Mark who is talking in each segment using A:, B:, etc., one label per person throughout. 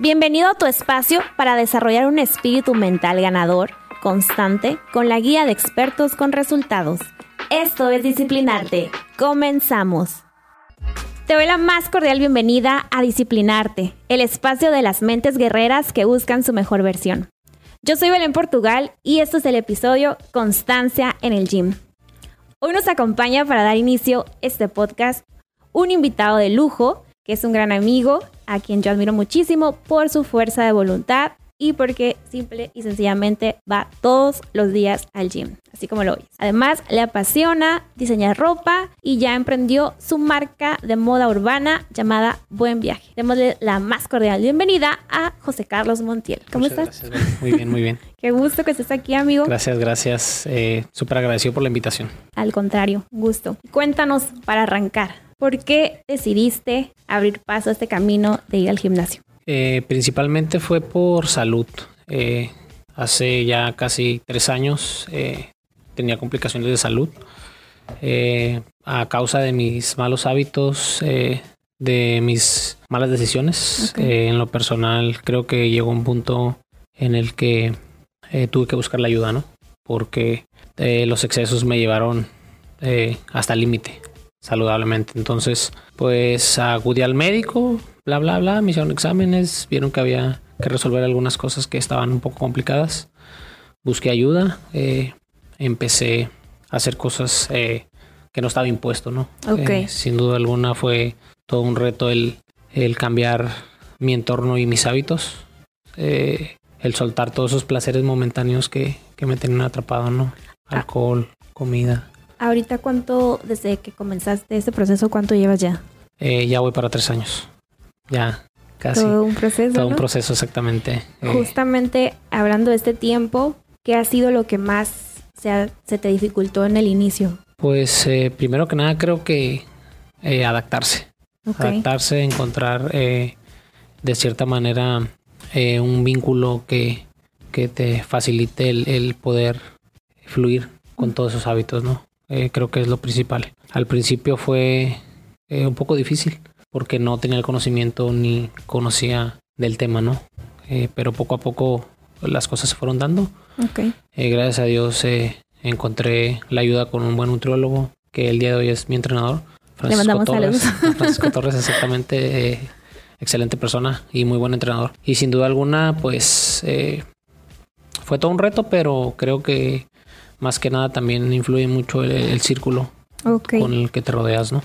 A: Bienvenido a tu espacio para desarrollar un espíritu mental ganador, constante, con la guía de expertos con resultados. Esto es Disciplinarte. Comenzamos. Te doy la más cordial bienvenida a Disciplinarte, el espacio de las mentes guerreras que buscan su mejor versión. Yo soy Belén Portugal y esto es el episodio Constancia en el Gym. Hoy nos acompaña para dar inicio este podcast un invitado de lujo, que es un gran amigo, a quien yo admiro muchísimo por su fuerza de voluntad y porque simple y sencillamente va todos los días al gym, así como lo oyes. Además, le apasiona diseñar ropa y ya emprendió su marca de moda urbana llamada Buen Viaje. Démosle la más cordial bienvenida a José Carlos Montiel. ¿Cómo estás?
B: Gracias, muy bien, muy bien.
A: Qué gusto que estés aquí, amigo.
B: Gracias, gracias. Eh, Súper agradecido por la invitación.
A: Al contrario, gusto. Cuéntanos para arrancar. ¿Por qué decidiste abrir paso a este camino de ir al gimnasio?
B: Eh, principalmente fue por salud. Eh, hace ya casi tres años eh, tenía complicaciones de salud a causa de mis malos hábitos, de mis malas decisiones. en lo personal creo que llegó un punto en el que tuve que buscar la ayuda, ¿no? Porque los excesos me llevaron hasta el límite saludablemente. Entonces, pues acudí al médico, bla, bla, bla, me hicieron exámenes, vieron que había que resolver algunas cosas que estaban un poco complicadas. Busqué ayuda, eh, empecé a hacer cosas eh, que no estaba impuesto, ¿no?
A: Okay.
B: Eh, sin duda alguna fue todo un reto el, el cambiar mi entorno y mis hábitos. el soltar todos esos placeres momentáneos que, que me tenían atrapado, ¿no? Ah. Alcohol, comida.
A: Ahorita, ¿cuánto, desde que comenzaste este proceso, cuánto llevas ya?
B: Eh, ya voy para tres años. Ya, casi.
A: Todo un proceso.
B: Todo un proceso, exactamente.
A: Eh, Justamente hablando de este tiempo, ¿qué ha sido lo que más se, se te dificultó en el inicio?
B: Pues eh, primero que nada creo que adaptarse. Adaptarse, encontrar de cierta manera un vínculo que, que te facilite el, el poder fluir con todos esos hábitos, ¿no? Eh, creo que es lo principal. Al principio fue eh, un poco difícil porque no tenía el conocimiento ni conocía del tema, ¿no? Eh, pero poco a poco las cosas se fueron dando.
A: Okay.
B: gracias a Dios encontré la ayuda con un buen nutriólogo que el día de hoy es mi entrenador.
A: Francisco Le mandamos
B: Torres. Francisco Torres, exactamente. excelente persona y muy buen entrenador. Y sin duda alguna, pues fue todo un reto, pero creo que más que nada también influye mucho el, círculo con el que te rodeas, ¿no?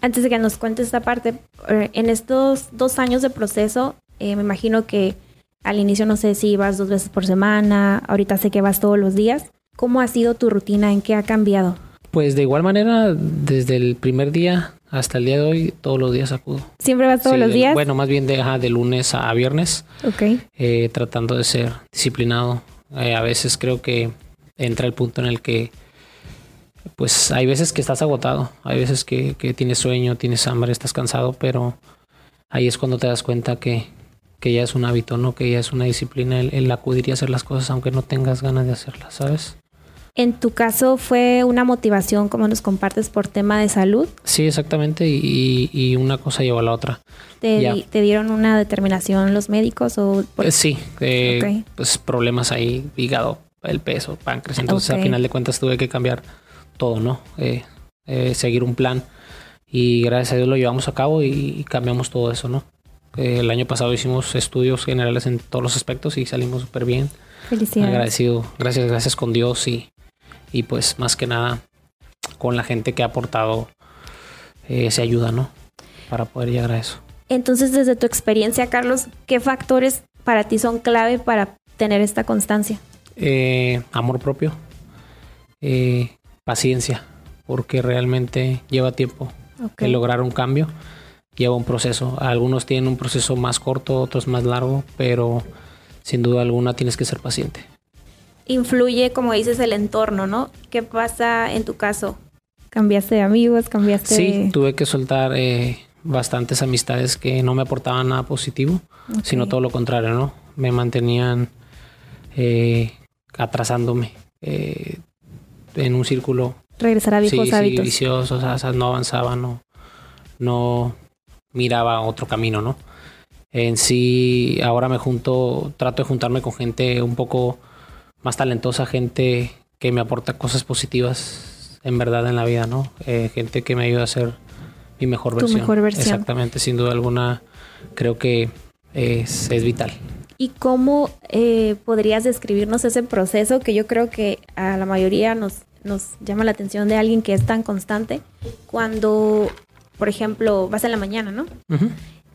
A: Antes de que nos cuentes esta parte, eh, en estos dos años de proceso, eh, me imagino que al inicio no sé si ibas dos veces por semana, ahorita sé que vas todos los días. ¿Cómo ha sido tu rutina? ¿En qué ha cambiado?
B: Pues de igual manera, desde el primer día hasta el día de hoy, todos los días acudo.
A: ¿Siempre vas todos los días?
B: Bueno, más bien de, de lunes a, viernes.
A: Ok.
B: Eh, tratando de ser disciplinado. a veces creo que entra el punto en el que pues hay veces que estás agotado, hay veces que, tienes sueño, tienes hambre, estás cansado, pero ahí es cuando te das cuenta que, ya es un hábito, ¿no? Que ya es una disciplina el, acudir y hacer las cosas aunque no tengas ganas de hacerlas, ¿sabes?
A: En tu caso fue una motivación, como nos compartes, por tema de salud.
B: Sí, exactamente, y, una cosa llevó a la otra.
A: ¿Te, dieron una determinación los médicos o?
B: Eh, sí, eh, pues problemas ahí, hígado, el peso, páncreas. Entonces, al final de cuentas, tuve que cambiar todo, ¿no? Eh, eh, seguir un plan. Y gracias a Dios lo llevamos a cabo y, cambiamos todo eso, ¿no? Eh, el año pasado hicimos estudios generales en todos los aspectos y salimos súper bien.
A: Felicidades.
B: Agradecido, gracias, gracias con Dios y, y pues más que nada con la gente que ha aportado esa ayuda, ¿no? Para poder llegar a eso.
A: Entonces, desde tu experiencia, Carlos, ¿qué factores para ti son clave para tener esta constancia?
B: Eh, amor propio, eh, paciencia, porque realmente lleva tiempo lograr un cambio, lleva un proceso. Algunos tienen un proceso más corto, otros más largo, pero sin duda alguna tienes que ser paciente.
A: Influye, como dices, el entorno, ¿no? ¿Qué pasa en tu caso? ¿Cambiaste de amigos? ¿Cambiaste
B: Sí, tuve que soltar eh, bastantes amistades que no me aportaban nada positivo, sino todo lo contrario, ¿no? Me mantenían eh, atrasándome eh, en un círculo.
A: Regresar a viejos hábitos.
B: vicioso, o sea, no avanzaba, no, no miraba otro camino, ¿no? En sí, ahora me junto, trato de juntarme con gente un poco más talentosa, gente que me aporta cosas positivas en verdad en la vida, ¿no? Eh, gente que me ayuda a ser mi mejor
A: Tu
B: versión.
A: mejor versión.
B: Exactamente, sin duda alguna, creo que es, es vital.
A: ¿Y cómo eh, podrías describirnos ese proceso que yo creo que a la mayoría nos, nos llama la atención de alguien que es tan constante? Cuando, por ejemplo, vas en la mañana, ¿no?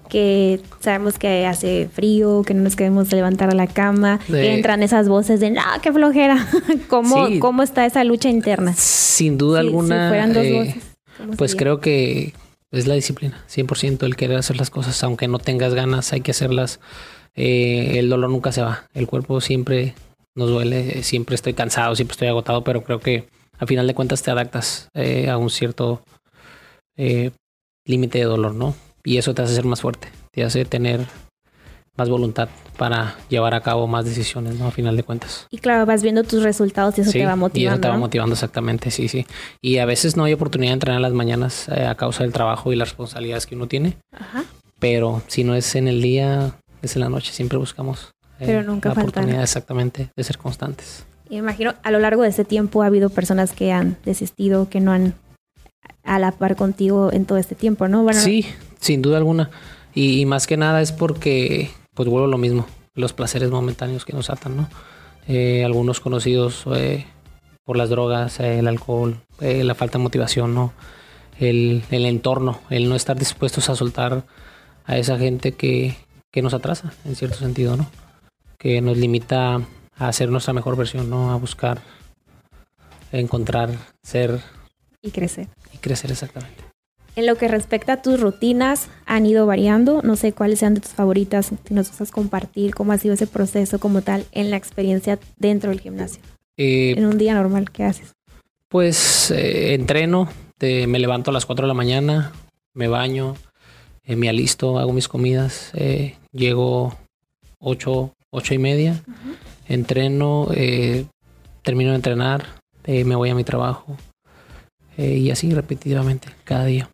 A: Que sabemos que hace frío, que no nos queremos levantar a la cama,
B: De-
A: entran esas voces de, no, qué flojera. ¿Cómo,
B: Sí.
A: ¿Cómo está esa lucha interna?
B: Sin duda
A: Si- si
B: alguna,
A: fueran dos
B: eh,
A: voces, ¿cómo
B: pues creo que es la disciplina, 100% el querer hacer las cosas, aunque no tengas ganas, hay que hacerlas. Eh, el dolor nunca se va, el cuerpo siempre nos duele, siempre estoy cansado, siempre estoy agotado, pero creo que a final de cuentas te adaptas eh, a un cierto eh, límite de dolor, ¿no? Y eso te hace ser más fuerte, te hace tener más voluntad para llevar a cabo más decisiones, ¿no? A final de cuentas.
A: Y claro, vas viendo tus resultados y eso
B: Sí,
A: te va
B: Y eso
A: motivando.
B: te va motivando exactamente, sí, sí. Y a veces no hay oportunidad de entrenar en las mañanas eh, a causa del trabajo y las responsabilidades que uno tiene.
A: Ajá.
B: Pero si no es en el día, es en la noche. Siempre buscamos eh,
A: Pero nunca
B: la
A: faltan.
B: oportunidad exactamente de ser constantes.
A: Y imagino, a lo largo de ese tiempo ha habido personas que han desistido, que no han a la par contigo en todo este tiempo, ¿no? Bueno,
B: Sí, sin duda alguna. Y, y más que nada es porque, pues vuelvo a lo mismo, los placeres momentáneos que nos atan, ¿no? Eh, algunos conocidos eh, por las drogas, eh, el alcohol, la falta de motivación, ¿no? El, el entorno, el no estar dispuestos a soltar a esa gente que, que nos atrasa, en cierto sentido, ¿no? Que nos limita a hacer nuestra mejor versión, ¿no? A buscar, encontrar, ser
A: y crecer.
B: y crecer exactamente.
A: En lo que respecta a tus rutinas, han ido variando. No sé cuáles sean de tus favoritas. Si nos gustas compartir cómo ha sido ese proceso como tal en la experiencia dentro del gimnasio.
B: Eh,
A: En un día normal, ¿qué haces?
B: Pues eh, entreno, te- me levanto a las 4 de la mañana, me baño, eh, me alisto, hago mis comidas, eh, llego 8, 8 y media, entreno, eh, termino de entrenar, eh, me voy a mi trabajo eh, y así repetitivamente cada día.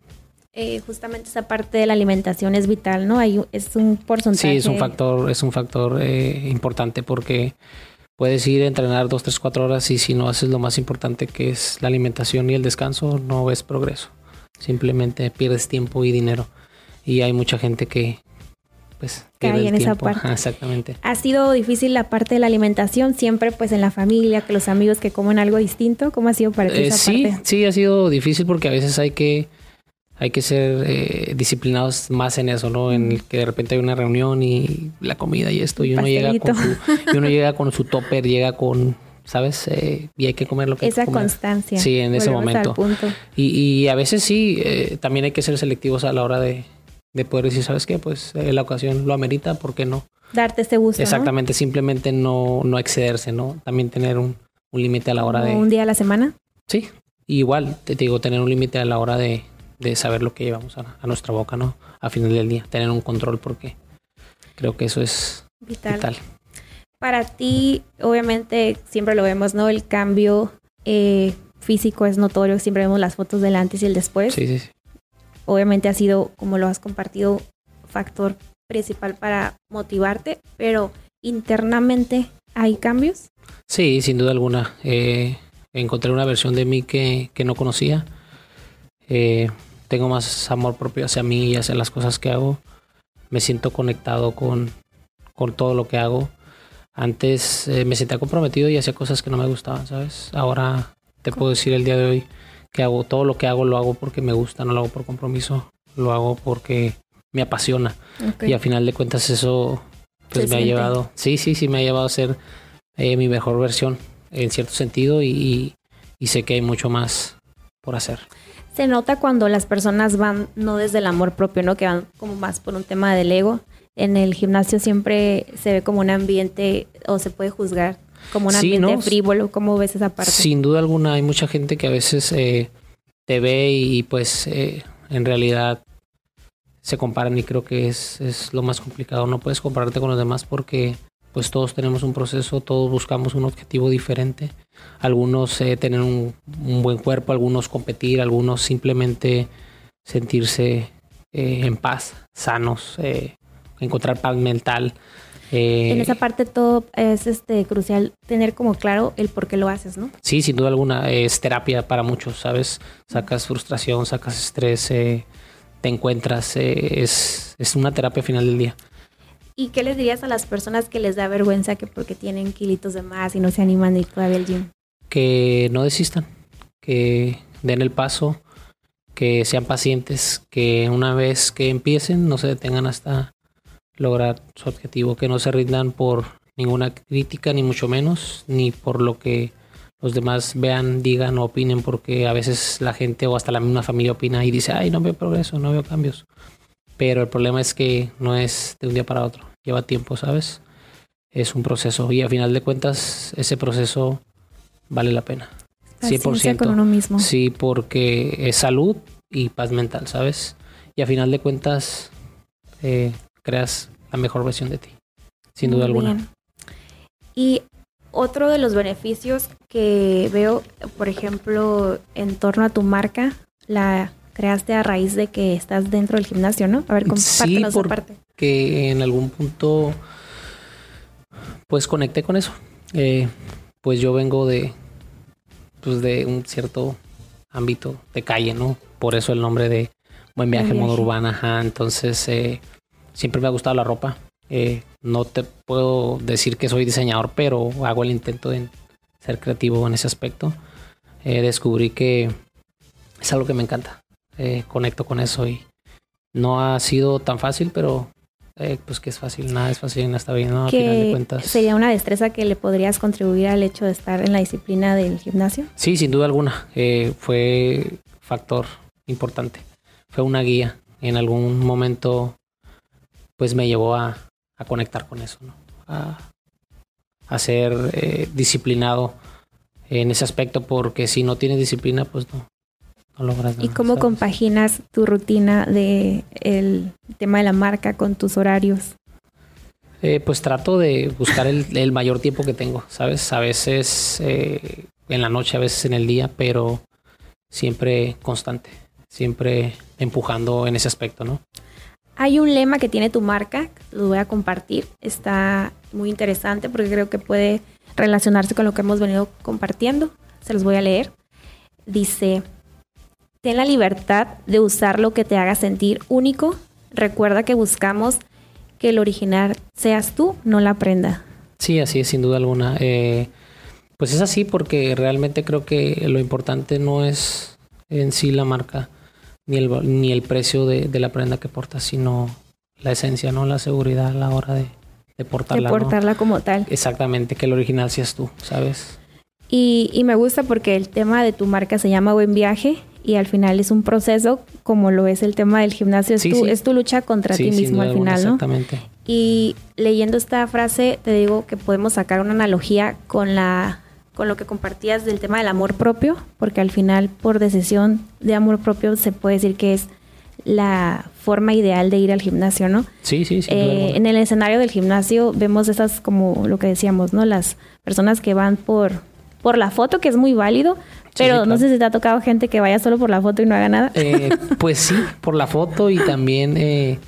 A: Eh, justamente esa parte de la alimentación es vital, ¿no? Hay, es un porcentaje.
B: Sí, es un factor, es un factor importante porque puedes ir a entrenar 2, 3, 4 horas y si no haces lo más importante que es la alimentación y el descanso, no ves progreso. Simplemente pierdes tiempo y dinero. Y hay mucha gente que pues
A: Cae en esa parte.
B: Ajá, exactamente.
A: Ha sido difícil la parte de la alimentación, siempre pues en la familia, que los amigos que comen algo distinto. ¿Cómo ha sido para ti
B: Eh,
A: esa
B: sí,
A: parte?
B: sí, ha sido difícil porque a veces hay que hay que ser eh, disciplinados más en eso, ¿no? En el que de repente hay una reunión y la comida y esto y uno llega con su y uno llega con su topper, llega con, ¿sabes? Eh, y hay que comer lo que hay
A: Esa
B: que comer.
A: constancia.
B: Sí, en ese
A: Volvemos
B: momento. Y, y a veces sí, eh, también hay que ser selectivos a la hora de, de poder decir, ¿sabes qué? Pues eh, la ocasión lo amerita, ¿por qué no?
A: Darte ese gusto. ¿no?
B: Exactamente, simplemente no, no excederse, ¿no? También tener un, un límite a la hora de...
A: Un día a la semana.
B: Sí, igual, te digo, tener un límite a la hora de, de saber lo que llevamos a, a nuestra boca, ¿no? A final del día, tener un control porque creo que eso es
A: Vital.
B: vital.
A: Para ti, obviamente, siempre lo vemos, ¿no? El cambio eh, físico es notorio. Siempre vemos las fotos del antes y el después.
B: Sí, sí, sí.
A: Obviamente ha sido, como lo has compartido, factor principal para motivarte, pero internamente hay cambios.
B: Sí, sin duda alguna. Eh, encontré una versión de mí que, que no conocía. Eh, tengo más amor propio hacia mí y hacia las cosas que hago. Me siento conectado con, con todo lo que hago. Antes eh, me sentía comprometido y hacía cosas que no me gustaban, ¿sabes? Ahora te puedo decir el día de hoy que hago todo lo que hago lo hago porque me gusta, no lo hago por compromiso, lo hago porque me apasiona. Y a final de cuentas eso pues me ha llevado, sí, sí, sí, me ha llevado a ser eh, mi mejor versión en cierto sentido y, y- y sé que hay mucho más por hacer.
A: Se nota cuando las personas van no desde el amor propio, ¿no? Que van como más por un tema del ego. En el gimnasio siempre se ve como un ambiente o se puede juzgar como un
B: Sí,
A: ambiente
B: ¿no?
A: frívolo. ¿Cómo ves esa parte?
B: Sin duda alguna hay mucha gente que a veces eh, te ve y pues eh, en realidad se comparan y creo que es, es lo más complicado. No puedes compararte con los demás porque pues todos tenemos un proceso, todos buscamos un objetivo diferente. Algunos eh, tener un, un buen cuerpo, algunos competir, algunos simplemente sentirse eh, en paz, sanos, eh, encontrar paz mental.
A: Eh, en esa parte todo es este crucial tener como claro el por qué lo haces, ¿no?
B: Sí, sin duda alguna. Es terapia para muchos, ¿sabes? Sacas frustración, sacas estrés, eh, te encuentras. Eh, es, es una terapia final del día.
A: ¿Y qué les dirías a las personas que les da vergüenza que porque tienen kilitos de más y no se animan a ir todavía al gym?
B: Que no desistan, que den el paso, que sean pacientes, que una vez que empiecen no se detengan hasta lograr su objetivo, que no se rindan por ninguna crítica, ni mucho menos, ni por lo que los demás vean, digan o opinen, porque a veces la gente o hasta la misma familia opina y dice, ay, no veo progreso, no veo cambios. Pero el problema es que no es de un día para otro, lleva tiempo, ¿sabes? Es un proceso y a final de cuentas ese proceso vale la pena.
A: 100%. con uno mismo.
B: Sí, porque es salud y paz mental, ¿sabes? Y a final de cuentas eh, creas la mejor versión de ti, sin duda alguna.
A: Y otro de los beneficios que veo, por ejemplo, en torno a tu marca, la creaste a raíz de que estás dentro del gimnasio, ¿no? A ver, compártenos
B: sí, parte. Que en algún punto, pues conecté con eso. Eh, pues yo vengo de, pues de un cierto ámbito de calle, ¿no? Por eso el nombre de Buen Viaje, Modo Urbana. Ajá. Entonces, eh, siempre me ha gustado la ropa. Eh, no te puedo decir que soy diseñador, pero hago el intento de ser creativo en ese aspecto. Eh, descubrí que es algo que me encanta. Eh, conecto con eso y no ha sido tan fácil, pero pues que es fácil, nada es fácil en esta vida, ¿no? A final de cuentas.
A: ¿Sería una destreza que le podrías contribuir al hecho de estar en la disciplina del gimnasio?
B: Sí, sin duda alguna. fue factor importante. Fue una guía. En algún momento pues me llevó a, conectar con eso, ¿no? a, ser eh, disciplinado en ese aspecto, porque si no tienes disciplina, pues no, no logras nada.
A: ¿Y cómo compaginas tu rutina de el tema de la marca con tus horarios?
B: Eh, pues trato de buscar el, mayor tiempo que tengo, ¿sabes? A veces eh, en la noche, a veces en el día, pero siempre constante, siempre empujando en ese aspecto, ¿no?
A: Hay un lema que tiene tu marca, lo voy a compartir. Está muy interesante porque creo que puede relacionarse con lo que hemos venido compartiendo. Se los voy a leer. Dice, ten la libertad de usar lo que te haga sentir único. Recuerda que buscamos que el original seas tú, no la prenda.
B: Sí, así es, sin duda alguna. Eh, pues es así porque realmente creo que lo importante no es en sí la marca, ni el, ni el precio de, la prenda que portas, sino la esencia, ¿no? La seguridad a la hora de, de portarla.
A: De portarla como tal.
B: Exactamente, que el original seas tú, ¿sabes?
A: Y, y, me gusta porque el tema de tu marca se llama Buen Viaje y al final es un proceso como lo es el tema del gimnasio, es, tu, es tu lucha contra ti mismo al final, ¿no?
B: Exactamente.
A: Y leyendo esta frase te digo que podemos sacar una analogía con la con lo que compartías del tema del amor propio, porque al final por decisión de amor propio se puede decir que es la forma ideal de ir al gimnasio, ¿no?
B: Sí, sí, sí.
A: Eh, en el escenario del gimnasio vemos esas como lo que decíamos, ¿no? Las personas que van por, por la foto, que es muy válido, pero no sé si te ha tocado gente que vaya solo por la foto y no haga nada.
B: Eh, pues sí, por la foto y también... Eh,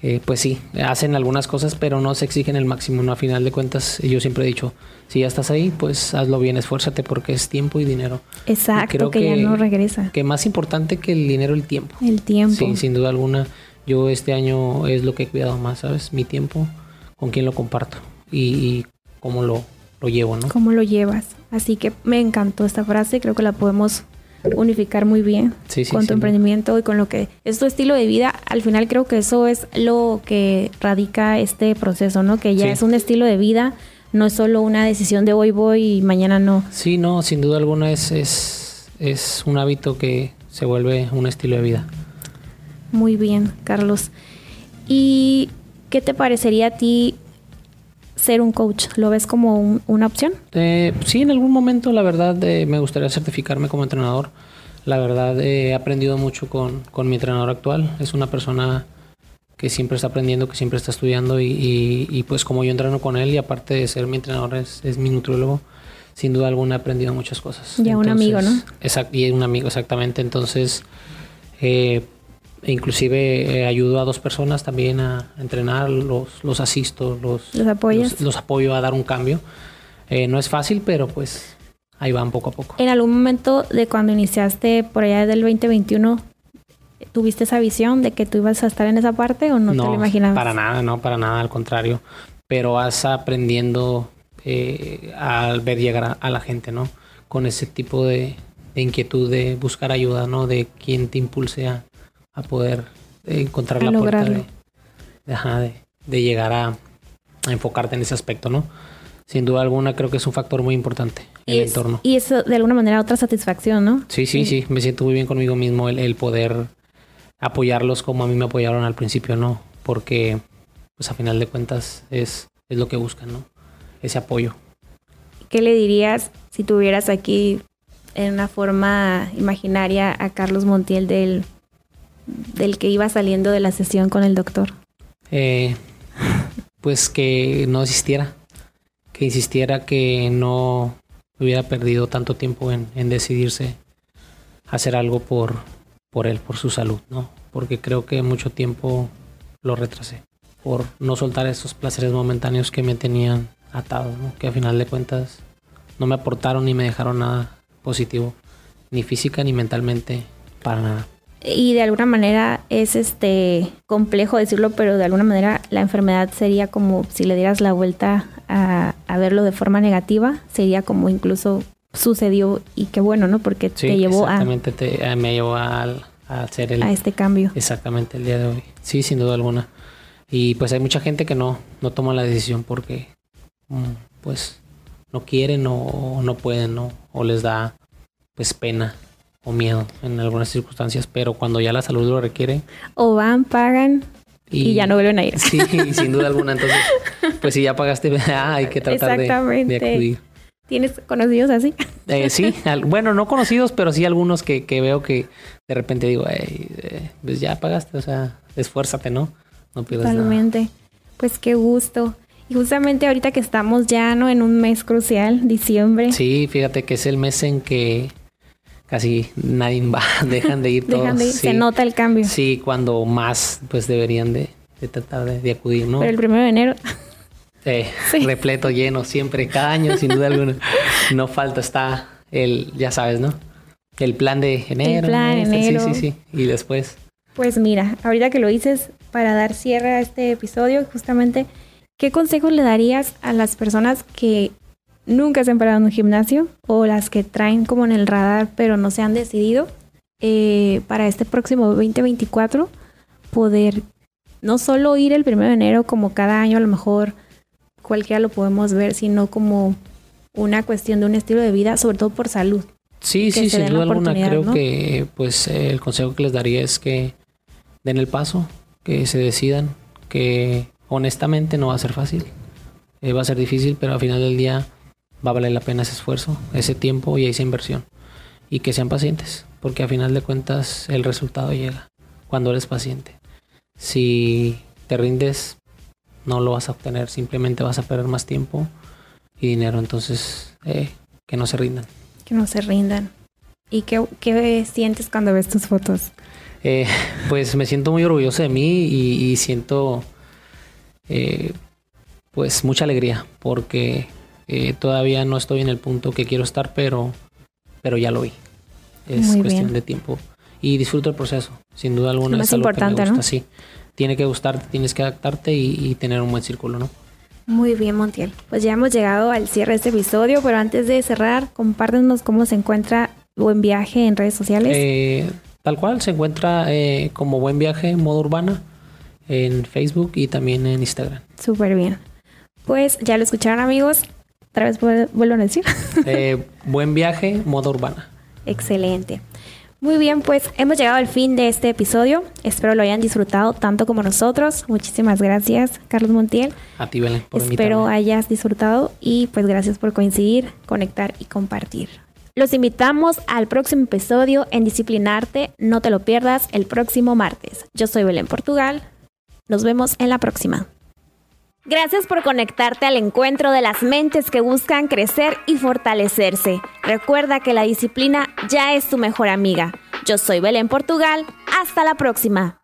B: eh, pues sí, hacen algunas cosas, pero no se exigen el máximo, ¿no? A final de cuentas, yo siempre he dicho, si ya estás ahí, pues hazlo bien, esfuérzate porque es tiempo y dinero.
A: Exacto, que, ya no regresa.
B: Que más importante que el dinero, el tiempo.
A: El tiempo.
B: Sí, sin duda alguna. Yo este año es lo que he cuidado más, ¿sabes? Mi tiempo, con quién lo comparto y, cómo lo, lo llevo, ¿no?
A: Cómo lo llevas. Así que me encantó esta frase, creo que la podemos unificar muy bien con tu emprendimiento y con lo que es tu estilo de vida. Al final creo que eso es lo que radica este proceso, ¿no? Que ya es un estilo de vida, no es solo una decisión de hoy voy y mañana no.
B: Sí, no, sin duda alguna es, es, es un hábito que se vuelve un estilo de vida.
A: Muy bien, Carlos. ¿Y qué te parecería a ti ser un coach? ¿Lo ves como una opción?
B: Eh, sí, en algún momento la verdad eh, me gustaría certificarme como entrenador. La verdad he aprendido mucho con, mi entrenador actual. Es una persona que siempre está aprendiendo, que siempre está estudiando y, pues como yo entreno con él y aparte de ser mi entrenador es, mi nutriólogo, sin duda alguna he aprendido muchas cosas.
A: Ya un amigo, ¿no?
B: Exacto, y un amigo, exactamente. Entonces, eh, inclusive eh, ayudo a dos personas también a entrenar, los, los asisto, los,
A: ¿Los apoyas?
B: los, apoyo a dar un cambio. Eh, no es fácil, pero pues ahí van poco a poco.
A: En algún momento de cuando iniciaste por allá del 2021, ¿tuviste esa visión de que tú ibas a estar en esa parte o no, te lo imaginabas?
B: Para nada, no, para nada, al contrario. Pero vas aprendiendo eh, al ver llegar a, a la gente, ¿no? Con ese tipo de, de inquietud de buscar ayuda, ¿no? De quien te impulse a, a poder encontrar
A: A
B: la puerta de, ajá, de, de llegar a, a enfocarte en ese aspecto, ¿no? Sin duda alguna creo que es un factor muy importante
A: y,
B: el
A: es-
B: entorno.
A: y eso de alguna manera otra satisfacción, ¿no?
B: Sí, sí, sí, me siento muy bien conmigo mismo el, el poder apoyarlos como a mí me apoyaron al principio, ¿no? Porque, pues a final de cuentas es, es lo que buscan, ¿no? Ese apoyo.
A: ¿Qué le dirías si tuvieras aquí en una forma imaginaria a Carlos Montiel del, del que iba saliendo de la sesión con el doctor?
B: Eh, pues que no existiera, que insistiera que no hubiera perdido tanto tiempo en, en decidirse hacer algo por, por él, por su salud, ¿no? Porque creo que mucho tiempo lo retrasé por no soltar esos placeres momentáneos que me tenían atado, ¿no? Que a final de cuentas no me aportaron ni me dejaron nada positivo, ni física ni mentalmente, para nada.
A: Y de alguna manera es este complejo decirlo, pero de alguna manera la enfermedad sería como si le dieras la vuelta a, a verlo de forma negativa, sería como incluso sucedió y qué bueno, ¿no? Porque
B: Sí,
A: te llevó a,
B: exactamente, te- eh, me llevó al- a hacer el,
A: a este cambio.
B: Exactamente, el día de hoy. Sí, sin duda alguna. Y pues hay mucha gente que no, no toma la decisión porque mm, pues no quieren o, o no pueden, ¿no? O les da pues pena o miedo en algunas circunstancias, pero cuando ya la salud lo requiere
A: O van, pagan y, ya no vuelven a ir.
B: Sí, sin duda alguna. Entonces, pues si ya pagaste, ah, hay que tratar de, de acudir.
A: ¿Tienes conocidos así?
B: Eh, sí, al- bueno, no conocidos, pero sí algunos que, que veo que de repente digo, "Ey, eh, pues ya pagaste, o sea, esfuérzate, ¿no? No pierdas nada.
A: Totalmente. Pues qué gusto. Y justamente ahorita que estamos ya no en un mes crucial, diciembre,
B: Sí, fíjate que es el mes en que casi nadie va, dejan de ir todos.
A: dejan de ir,
B: sí.
A: se nota el cambio.
B: Sí, cuando más pues deberían de, de tratar de, de acudir, ¿no?
A: Pero el primero de enero,
B: Eh,
A: Sí.
B: Repleto, lleno, siempre, cada año, sin duda alguna. No falta, está el, ya sabes, ¿no? El plan de enero.
A: plan,
B: este,
A: enero.
B: Sí, sí, sí. Y después,
A: pues mira, ahorita que lo dices, para dar cierre a este episodio, justamente, ¿qué consejos le darías a las personas que nunca se han parado en un gimnasio o las que traen como en el radar pero no se han decidido eh, para este próximo 2024 poder no solo ir el primero de enero como cada año a lo mejor cualquiera lo podemos ver, sino como una cuestión de un estilo de vida, sobre todo por salud.
B: sí, sí, sin duda alguna, creo
A: ¿no?
B: que pues el consejo que les daría es que den el paso, que se decidan, que honestamente no va a ser fácil. Eh, va a ser difícil, pero al final del día va a valer la pena ese esfuerzo, ese tiempo y esa inversión. Y que sean pacientes, porque al final de cuentas el resultado llega cuando eres paciente. Si te rindes, no lo vas a obtener, simplemente vas a perder más tiempo y dinero. Entonces, eh, que no se rindan.
A: Que no se rindan. ¿Y qué, qué sientes cuando ves tus fotos?
B: Eh, pues me siento muy orgulloso de mí y, y siento eh, pues mucha alegría porque eh, todavía no estoy en el punto que quiero estar, pero, pero ya lo vi. Es
A: Muy
B: cuestión
A: bien.
B: de tiempo. Y disfruto el proceso, sin duda alguna.
A: Lo más
B: es algo que me
A: importante, ¿no?
B: gusta, sí. Tiene que gustarte, tienes que adaptarte y, y tener un buen círculo, ¿no?
A: Muy bien, Montiel. Pues ya hemos llegado al cierre de este episodio, pero antes de cerrar, compártenos cómo se encuentra Buen Viaje en redes sociales.
B: Eh, tal cual, se encuentra eh, como Buen Viaje Modo Urbana en Facebook y también en Instagram.
A: Súper bien. Pues ya lo escucharon, amigos. Otra vez vuel- vuelvo a decir.
B: Eh, buen Viaje Modo Urbana.
A: Excelente. Muy bien, pues hemos llegado al fin de este episodio. Espero lo hayan disfrutado tanto como nosotros. Muchísimas gracias, Carlos Montiel.
B: A ti, Belén, por
A: Espero
B: invitarme.
A: hayas disfrutado y pues gracias por coincidir, conectar y compartir. Los invitamos al próximo episodio en Disciplinarte. No te lo pierdas el próximo martes. Yo soy Belén Portugal. Nos vemos en la próxima. Gracias por conectarte al encuentro de las mentes que buscan crecer y fortalecerse. Recuerda que la disciplina ya es tu mejor amiga. Yo soy Belén Portugal. Hasta la próxima.